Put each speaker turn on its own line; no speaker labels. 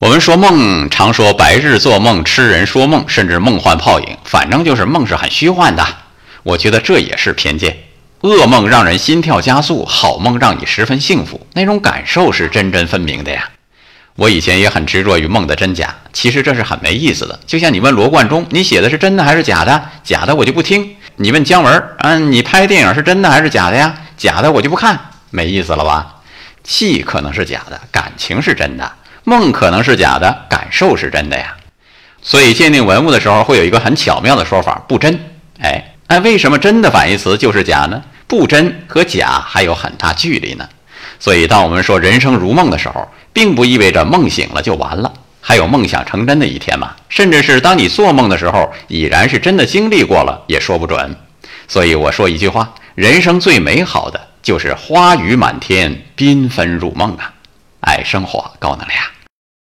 我们说梦，常说白日做梦、痴人说梦，甚至梦幻泡影，反正就是梦是很虚幻的。我觉得这也是偏见。噩梦让人心跳加速，好梦让你十分幸福，那种感受是真真分明的呀。我以前也很执着于梦的真假，其实这是很没意思的。就像你问罗贯中，你写的是真的还是假的？假的我就不听。你问姜文，嗯，你拍电影是真的还是假的呀？假的我就不看，没意思了吧？戏可能是假的，感情是真的。梦可能是假的，感受是真的呀。所以鉴定文物的时候会有一个很巧妙的说法：不真。哎，那为什么真的反义词就是假呢？不真和假还有很大距离呢。所以当我们说人生如梦的时候，并不意味着梦醒了就完了，还有梦想成真的一天嘛。甚至是当你做梦的时候，已然是真的经历过了，也说不准。所以我说一句话：人生最美好的就是花雨满天，缤纷入梦啊。爱生活，高能量。